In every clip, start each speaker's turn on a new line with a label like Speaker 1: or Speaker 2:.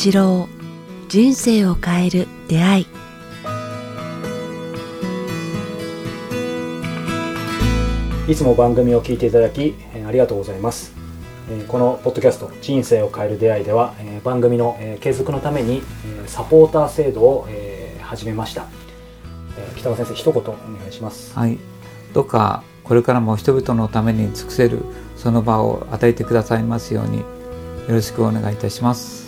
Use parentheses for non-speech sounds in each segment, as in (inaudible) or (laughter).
Speaker 1: 八郎人生を変える出会い。
Speaker 2: いつも番組を聞いていただきえーありがとうございます。えーこのポッドキャスト「人生を変える出会い」ではえー番組のえー継続のためにえーサポーター制度をえー始めました。えー北川先生一言お願いします。
Speaker 3: はい、どうかこれからも人々のために尽くせるその場を与えてくださいますようによろしくお願いいたします。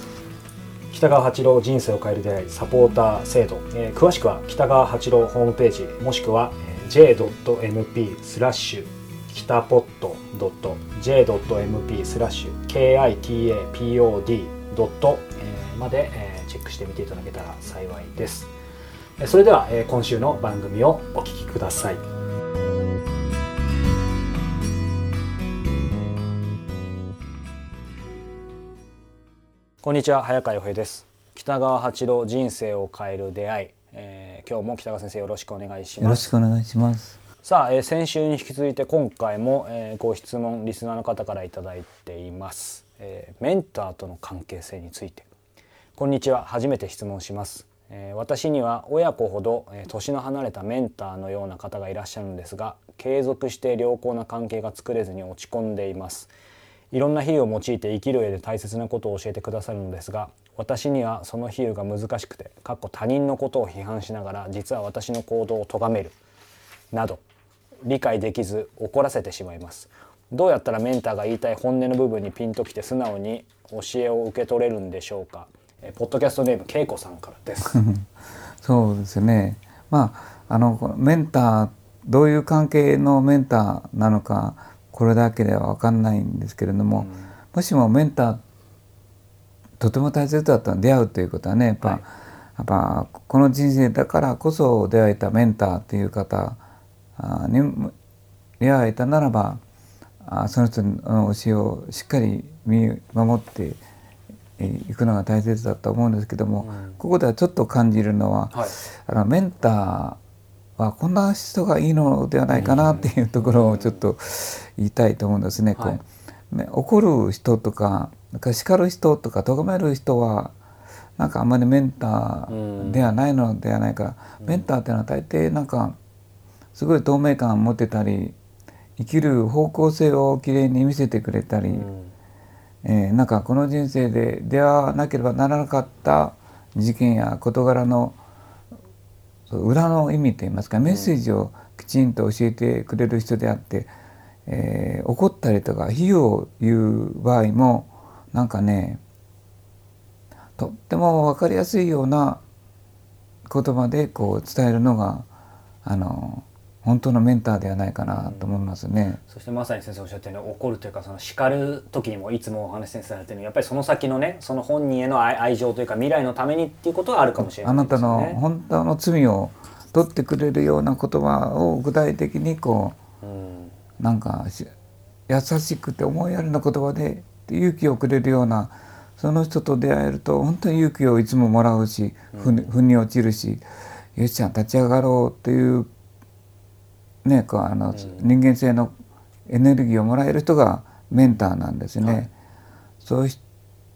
Speaker 2: 北川八郎人生を変える出会いサポーター制度、えー詳しくは北川八郎ホームページもしくは j.mp スラッシュ北ポット .j.mp スラッシュ kitapod ドットまでチェックしてみていただけたら幸いです。それでは今週の番組をお聞きください。こんにちは早川洋平です。北川八郎人生を変える出会い、えー今日も北川先生よろしくお願いし
Speaker 3: よろ
Speaker 2: ます
Speaker 3: しくお願いします。
Speaker 2: さあ、えー先週に引き続いて今回も、えーご質問リスナーの方からいただいています、えーメンターとの関係性について。こんにちは初めて質問します、えー私には親子ほど、えー年の離れたメンターのような方がいらっしゃるんですが継続して良好な関係が作れずに落ち込んでいますいろんな比喩を用いて生きる上で大切なことを教えてくださるのですが私にはその比喩が難しくてかっこ他人のことを批判しながら実は私の行動を咎めるなど理解できず怒らせてしまいます。どうやったらメンターが言いたい本音の部分にピンときて素直に教えを受け取れるんでしょうか。えポッドキャストネームけいこさんからです。(laughs)
Speaker 3: そうですね。まああのメンターどういう関係のメンターなのかこれだけでは分かんないんですけれども、もしもメンターとても大切だったら出会うということはねやっぱ、
Speaker 2: はい。
Speaker 3: やっぱこの人生だからこそ出会えたメンターという方あに出会えたならばあその人の教えをしっかり見守っていくのが大切だと思うんですけども、
Speaker 2: うん。
Speaker 3: ここではちょっと感じるのは、
Speaker 2: はい。
Speaker 3: あのメンターはこんな人がいいのではないかなっていうところをちょっと言いたいと思うんですね。
Speaker 2: はい。
Speaker 3: こうね怒る人とかなんか叱る人とか咎める人はなんかあんまりメンターではないのではないか、メンターっていうのは大抵なんかすごい透明感を持ってたり生きる方向性をきれいに見せてくれたり、
Speaker 2: うん。
Speaker 3: えーなんかこの人生で出会わなければならなかった事件や事柄の裏の意味といいますかメッセージをきちんと教えてくれる人であって、えー怒ったりとか比喩を言う場合もなんかねとっても分かりやすいような言葉でこう伝えるのがあの本当のメンターではないかなと思いますね。
Speaker 2: そしてまさに先生おっしゃったように怒るというかその叱る時にもいつもお話し先生されてるようにやっぱりその先のねその本人への愛愛情というか未来のためにっていうことはあるかもしれな
Speaker 3: あ
Speaker 2: いね。
Speaker 3: なたの本当の罪を取ってくれるような言葉を具体的にこ
Speaker 2: うん
Speaker 3: うなんかし優しくて思いやりな言葉で勇気をくれるようなその人と出会えると本当に勇気をいつももらうしふに腑に落ちるしよしちゃん立ち上がろうというねこうあの、人間性のエネルギーをもらえる人がメンターなんですね。
Speaker 2: はい
Speaker 3: そうし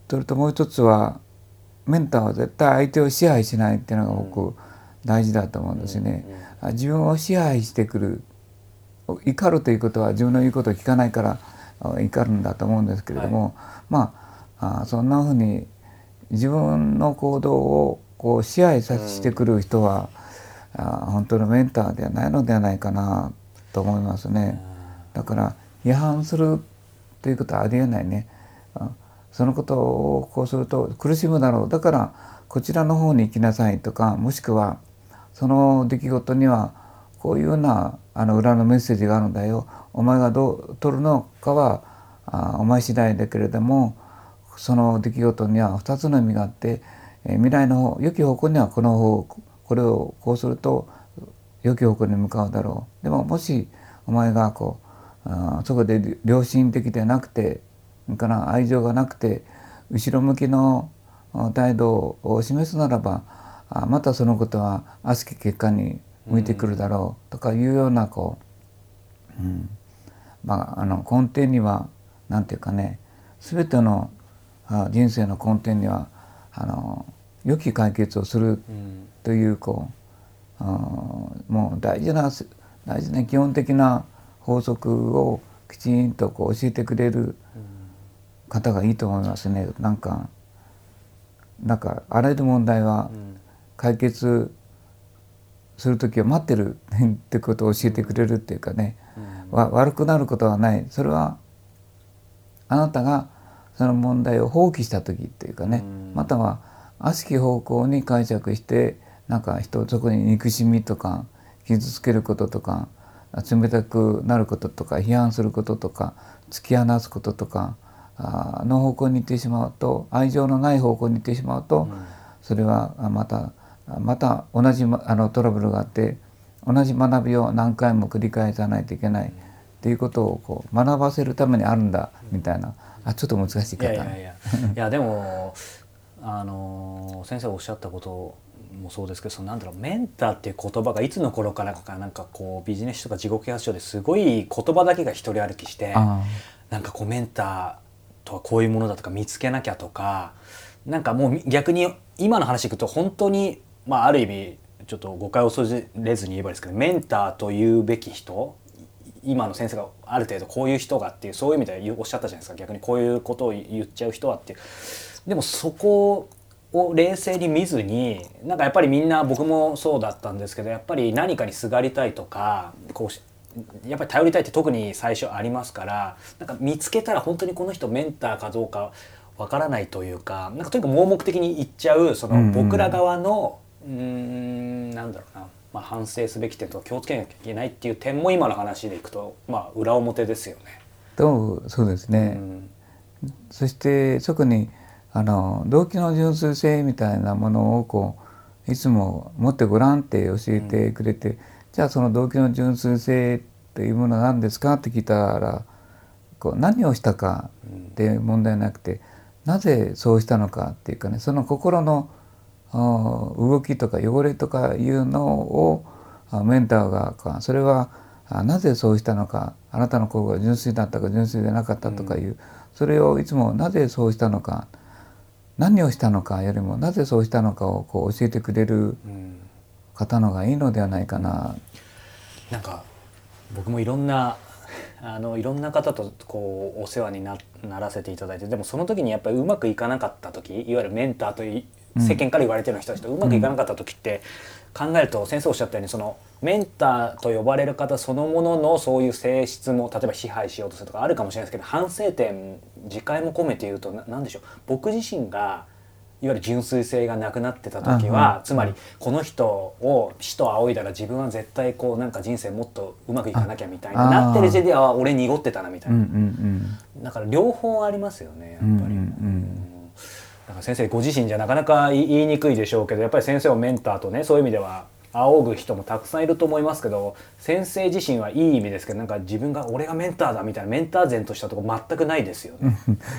Speaker 3: とるともう一つはメンターは絶対相手を支配しないっていうのが僕大事だと思うんですね。あ自分を支配してくる怒るということは自分の言うことを聞かないからあ怒るんだと思うんですけれども、まああそんなふうに自分の行動をこう支配させてくる人は、あ本当のメンターではないのではないかなと思いますね。だから違反するということはありえないね。そのことをこうすると苦しむだろうだからこちらの方に行きなさいとかもしくはその出来事にはこういうようなあの裏のメッセージがあるんだよお前がどう取るのかはあお前次第だけれどもその出来事には2つの意味があって、え未来の方良き方向にはこの方これをこうすると良き方向に向かうだろう。でももしお前がこうそこで良心的でなくてそれから愛情がなくて後ろ向きの態度を示すならばまたそのことは悪しき結果に向いてくるだろうとかいうようなこう、うんまあ、あの根底には何て言うかね全ての人生の根底にはあの良き解決をするというこう、うん、もう大事な大事な基本的な法則をきちんとこう教えてくれる方がいいと思いますね。なんかなんかあらゆる問題は解決する時は待ってるってことを教えてくれるっていうかね、悪くなることはない。それはあなたがその問題を放棄した時っていうかね、または悪しき方向に解釈してなんか人そこに憎しみとか傷つけることとか冷たくなることとか批判することとか突き放すこととかの方向に行ってしまうと愛情のない方向に行ってしまうと、それはまたまた同じあのトラブルがあって同じ学びを何回も繰り返さないといけないっていうことをこう学ばせるためにあるんだみたいな。あちょっと難しい方。いやいやいや。
Speaker 2: いやでもあの先生おっしゃったこともそうですけどそのなんだろうメンターっていう言葉がいつの頃からかなんかこうビジネスとか自己啓発書ですごい言葉だけが一人歩きしてなんかこうメンターとはこういうものだとか見つけなきゃとかなんかもう逆に今の話いくと本当にまあある意味ちょっと誤解を恐れずに言えばですけどメンターというべき人今の先生がある程度こういう人がっていうそういう意味でおっしゃったじゃないですか逆にこういうことを言っちゃう人はって。いうでもそこを冷静に見ずになんかやっぱりみんな僕もそうだったんですけどやっぱり何かにすがりたいとかこうやっぱり頼りたいって特に最初ありますからなんか見つけたら本当にこの人メンターかどうかわからないというかなんかとにかく盲目的に言っちゃうその僕ら側のうんなんだろうなまあ、反省すべき点とか気をつけなきゃいけないっていう点も今の話でいくと、まあ、裏表ですよね。
Speaker 3: とそうですね、うん、そして特にあの動機の純粋性みたいなものをこういつも持ってごらんって教えてくれて、うん、じゃあその動機の純粋性っていうものは何ですかって聞いたらこう何をしたかって問題なくて、なぜそうしたのかっていうかねその心の動きとか汚れとかいうのをメンターがそれはなぜそうしたのかあなたの心が純粋だったか純粋でなかったとかいう、それをいつもなぜそうしたのか何をしたのかよりもなぜそうしたのかをこう教えてくれる方のがいいのではないかな。
Speaker 2: なんか僕もいろんな (laughs) あのいろんな方とこうお世話にならせていただいてでもその時にやっぱりうまくいかなかった時いわゆるメンターと世間から言われてる人たちとうまくいかなかった時って考えると先生おっしゃったようにそのメンターと呼ばれる方そのもののそういう性質も例えば支配しようとするとかあるかもしれないですけど反省点自戒も込めて言うと何でしょう。僕自身がいわゆる純粋性がなくなってた時は、つまりこの人を死と仰いだら自分は絶対こうなんか人生もっとうまくいかなきゃみたいななってる時点では俺濁ってたなみたいな、だから両方ありますよねやっぱり。うんうんうん。だから先生ご自身じゃなかなか言いにくいでしょうけどやっぱり先生をメンターとねそういう意味では仰ぐ人もたくさんいると思いますけど先生自身はいい意味ですけどなんか自分が俺がメンターだみたいなメンター前としたとこ全くないですよね。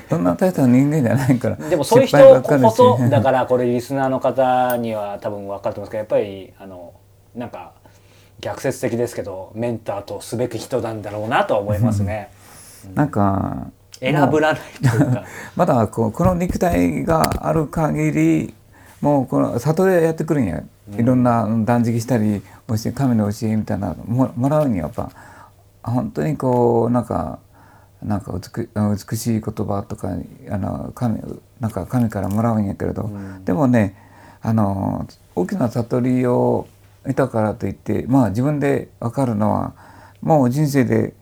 Speaker 3: そんなタイプの人間じゃないから
Speaker 2: でもそういう人こそだからこれリスナーの方には多分分かると思うんですけどやっぱりあのなんか逆説的ですけどメンターとすべき人なんだろうなとは思いますね。
Speaker 3: なんか
Speaker 2: 選ぶらないというか。
Speaker 3: まだこうこの肉体がある限りもうこの里でやってくるんや、いろんな断食したり教え神の教えみたいなももらうにはやっぱ本当にこうなんかなんか美美しい言葉とかあの神なんか神からもらうんやけれど、うん、でもねあの大きな悟りを得たからといってまあ自分で分かるのはもう人生で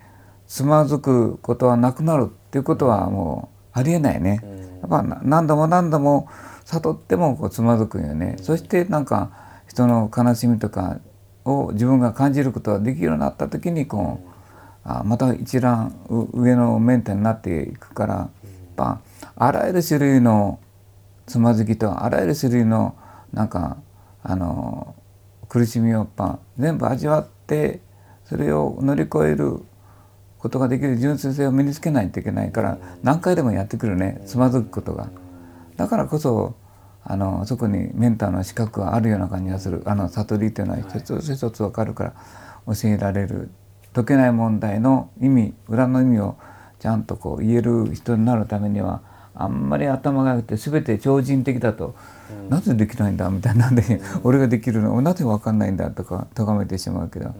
Speaker 3: つまずくことはなくなるっていうことはもうありえないね。やっぱ何度も何度も悟ってもこうつまずくよね。そしてなんか人の悲しみとかを自分が感じることができるようになった時にこうあまた一段上のメンタルになっていくからあらゆる種類のつまずきとあらゆる種類のなんかあの苦しみをや全部味わってそれを乗り越えることができる純粋性を身につけないといけないから何回でもやってくるねつまずくことが。だからこそあのそこにメンターの資格があるような感じがする。あの悟りというのは一つ一つ分かるから教えられる。解けない問題の意味裏の意味をちゃんとこう言える人になるためにはあんまり頭が良くて全て超人的だと、なぜできないんだみたいなんで、俺ができるのなぜ分かんないんだとか咎めてしまうけど、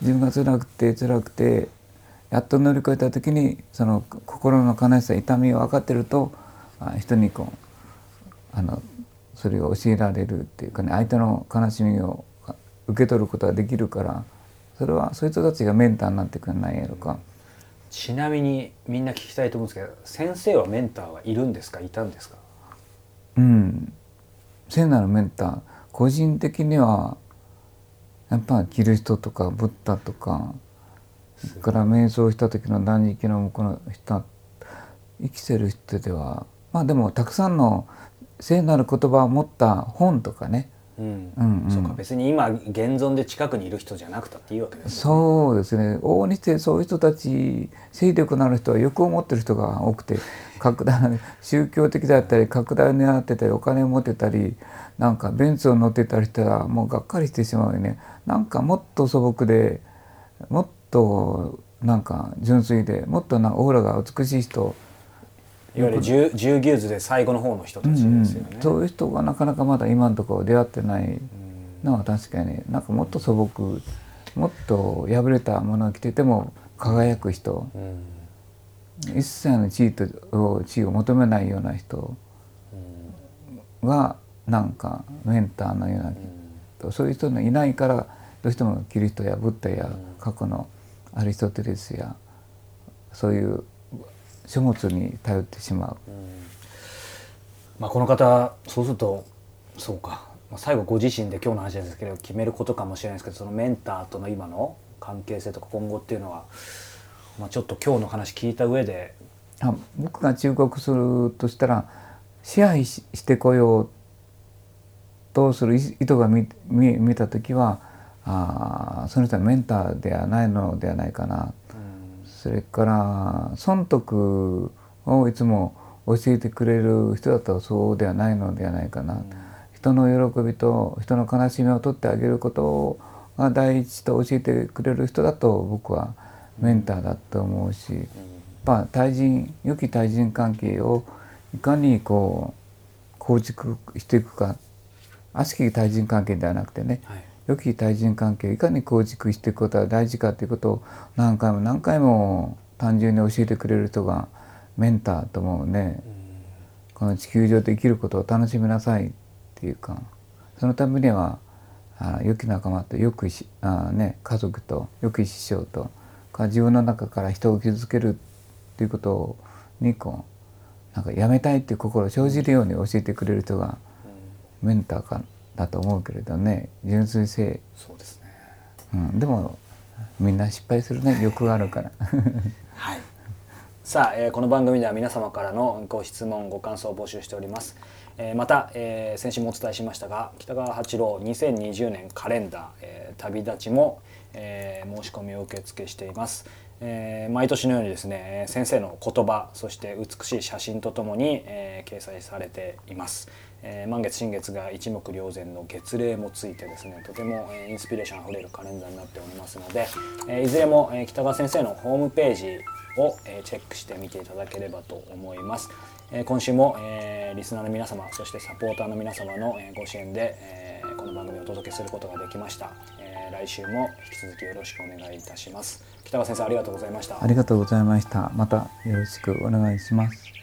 Speaker 3: 自分が辛くて辛くてやっと乗り越えた時にその心の悲しさ痛みを分かってるとあ人にこうあのそれを教えられるっていうかね相手の悲しみを受け取ることができるからそれはそういう人たちがメンターになってくんないやろか。
Speaker 2: ちなみにみんな聞きたいと思うんですけど先生はメンターはいるんですか？いたんですか？
Speaker 3: うん。聖なるメンター。個人的にはやっぱキリストとかブッダとかそれから瞑想した時の断食の向こうの人生きてる人ではまあでもたくさんの聖なる言葉を持った本とかね、
Speaker 2: うん。
Speaker 3: うんうん。
Speaker 2: そうか別に今現存で近くにいる人じゃなくたっていいわけですね。
Speaker 3: そうですね。往々にしてそういう人たち勢力のある人は欲を持ってる人が多くて拡大 (laughs) 宗教的だったり拡大を狙ってたりお金を持ってたりなんかベンツを乗ってたりしたらもうがっかりしてしまうよね。なんかもっと素朴でもっとなんか純粋でもっとなオーラが美しい人
Speaker 2: いわゆる十十牛図で最後の方の人たちですよね、
Speaker 3: うん。そういう人がなかなかまだ今のところ出会ってないのは確かに。なんかもっと素朴もっと破れたものを着てても輝く人。
Speaker 2: うん。
Speaker 3: 一切の地位と地位を求めないような人がなんかメンターのようなそういう人のいないからどうしてもキリストやブッダや過去のアリストテレスやそういう書物に頼ってしまう。
Speaker 2: まあ、この方そうするとそうか。まあ最後ご自身で今日の話ですけど決めることかもしれないですけどそのメンターとの今の関係性とか今後っていうのは、まあ、ちょっと今日の話聞いた上で。
Speaker 3: あ僕が忠告するとしたら支配ししてこようとする意意図が見見見た時はあーその人はメンターではないのではないかな、それから損得をいつも教えてくれる人だとそうではないのではないかな、人の喜びと人の悲しみを取ってあげることが第一と教えてくれる人だと僕はメンターだと思うし、まあ対人良き対人関係をいかにこう構築していくか。悪しき対人関係ではなくてね、
Speaker 2: はい
Speaker 3: 良き対人関係をいかに構築していくことが大事かということを何回も何回も単純に教えてくれる人がメンターと思うね、この地球上で生きることを楽しみなさいっていうかそのためにはあ良き仲間と良きしあ、ね、家族と良き師匠とか自分の中から人を傷つけるっていうことにこうなんかやめたいっていう心を生じるように教えてくれる人がメンターかだと思うけれどね純粋性、
Speaker 2: そうですね。
Speaker 3: うん、でもみんな失敗するね (laughs) 欲があるから。
Speaker 2: はい。さあ、えーこの番組では皆様からのご質問ご感想を募集しております、えーまた、えー先週もお伝えしましたが北川八郎2020年カレンダー、えー旅立ちも、えー申し込みを受付しています、えー毎年のようにですね先生の言葉そして美しい写真とともに、えー掲載されています、えー満月新月が一目瞭然の月齢もついてですねとても、えインスピレーションあふれるカレンダーになっておりますので、えいずれも、え北川先生のホームページを、えチェックしてみていただければと思います、え今週も、えリスナーの皆様そしてサポーターの皆様の、えご支援で、えこの番組をお届けすることができました、えー来週も引き続きよろしくお願いいたします北川先生ありがとうございました
Speaker 3: ありがとうございました。またよろしくお願いします。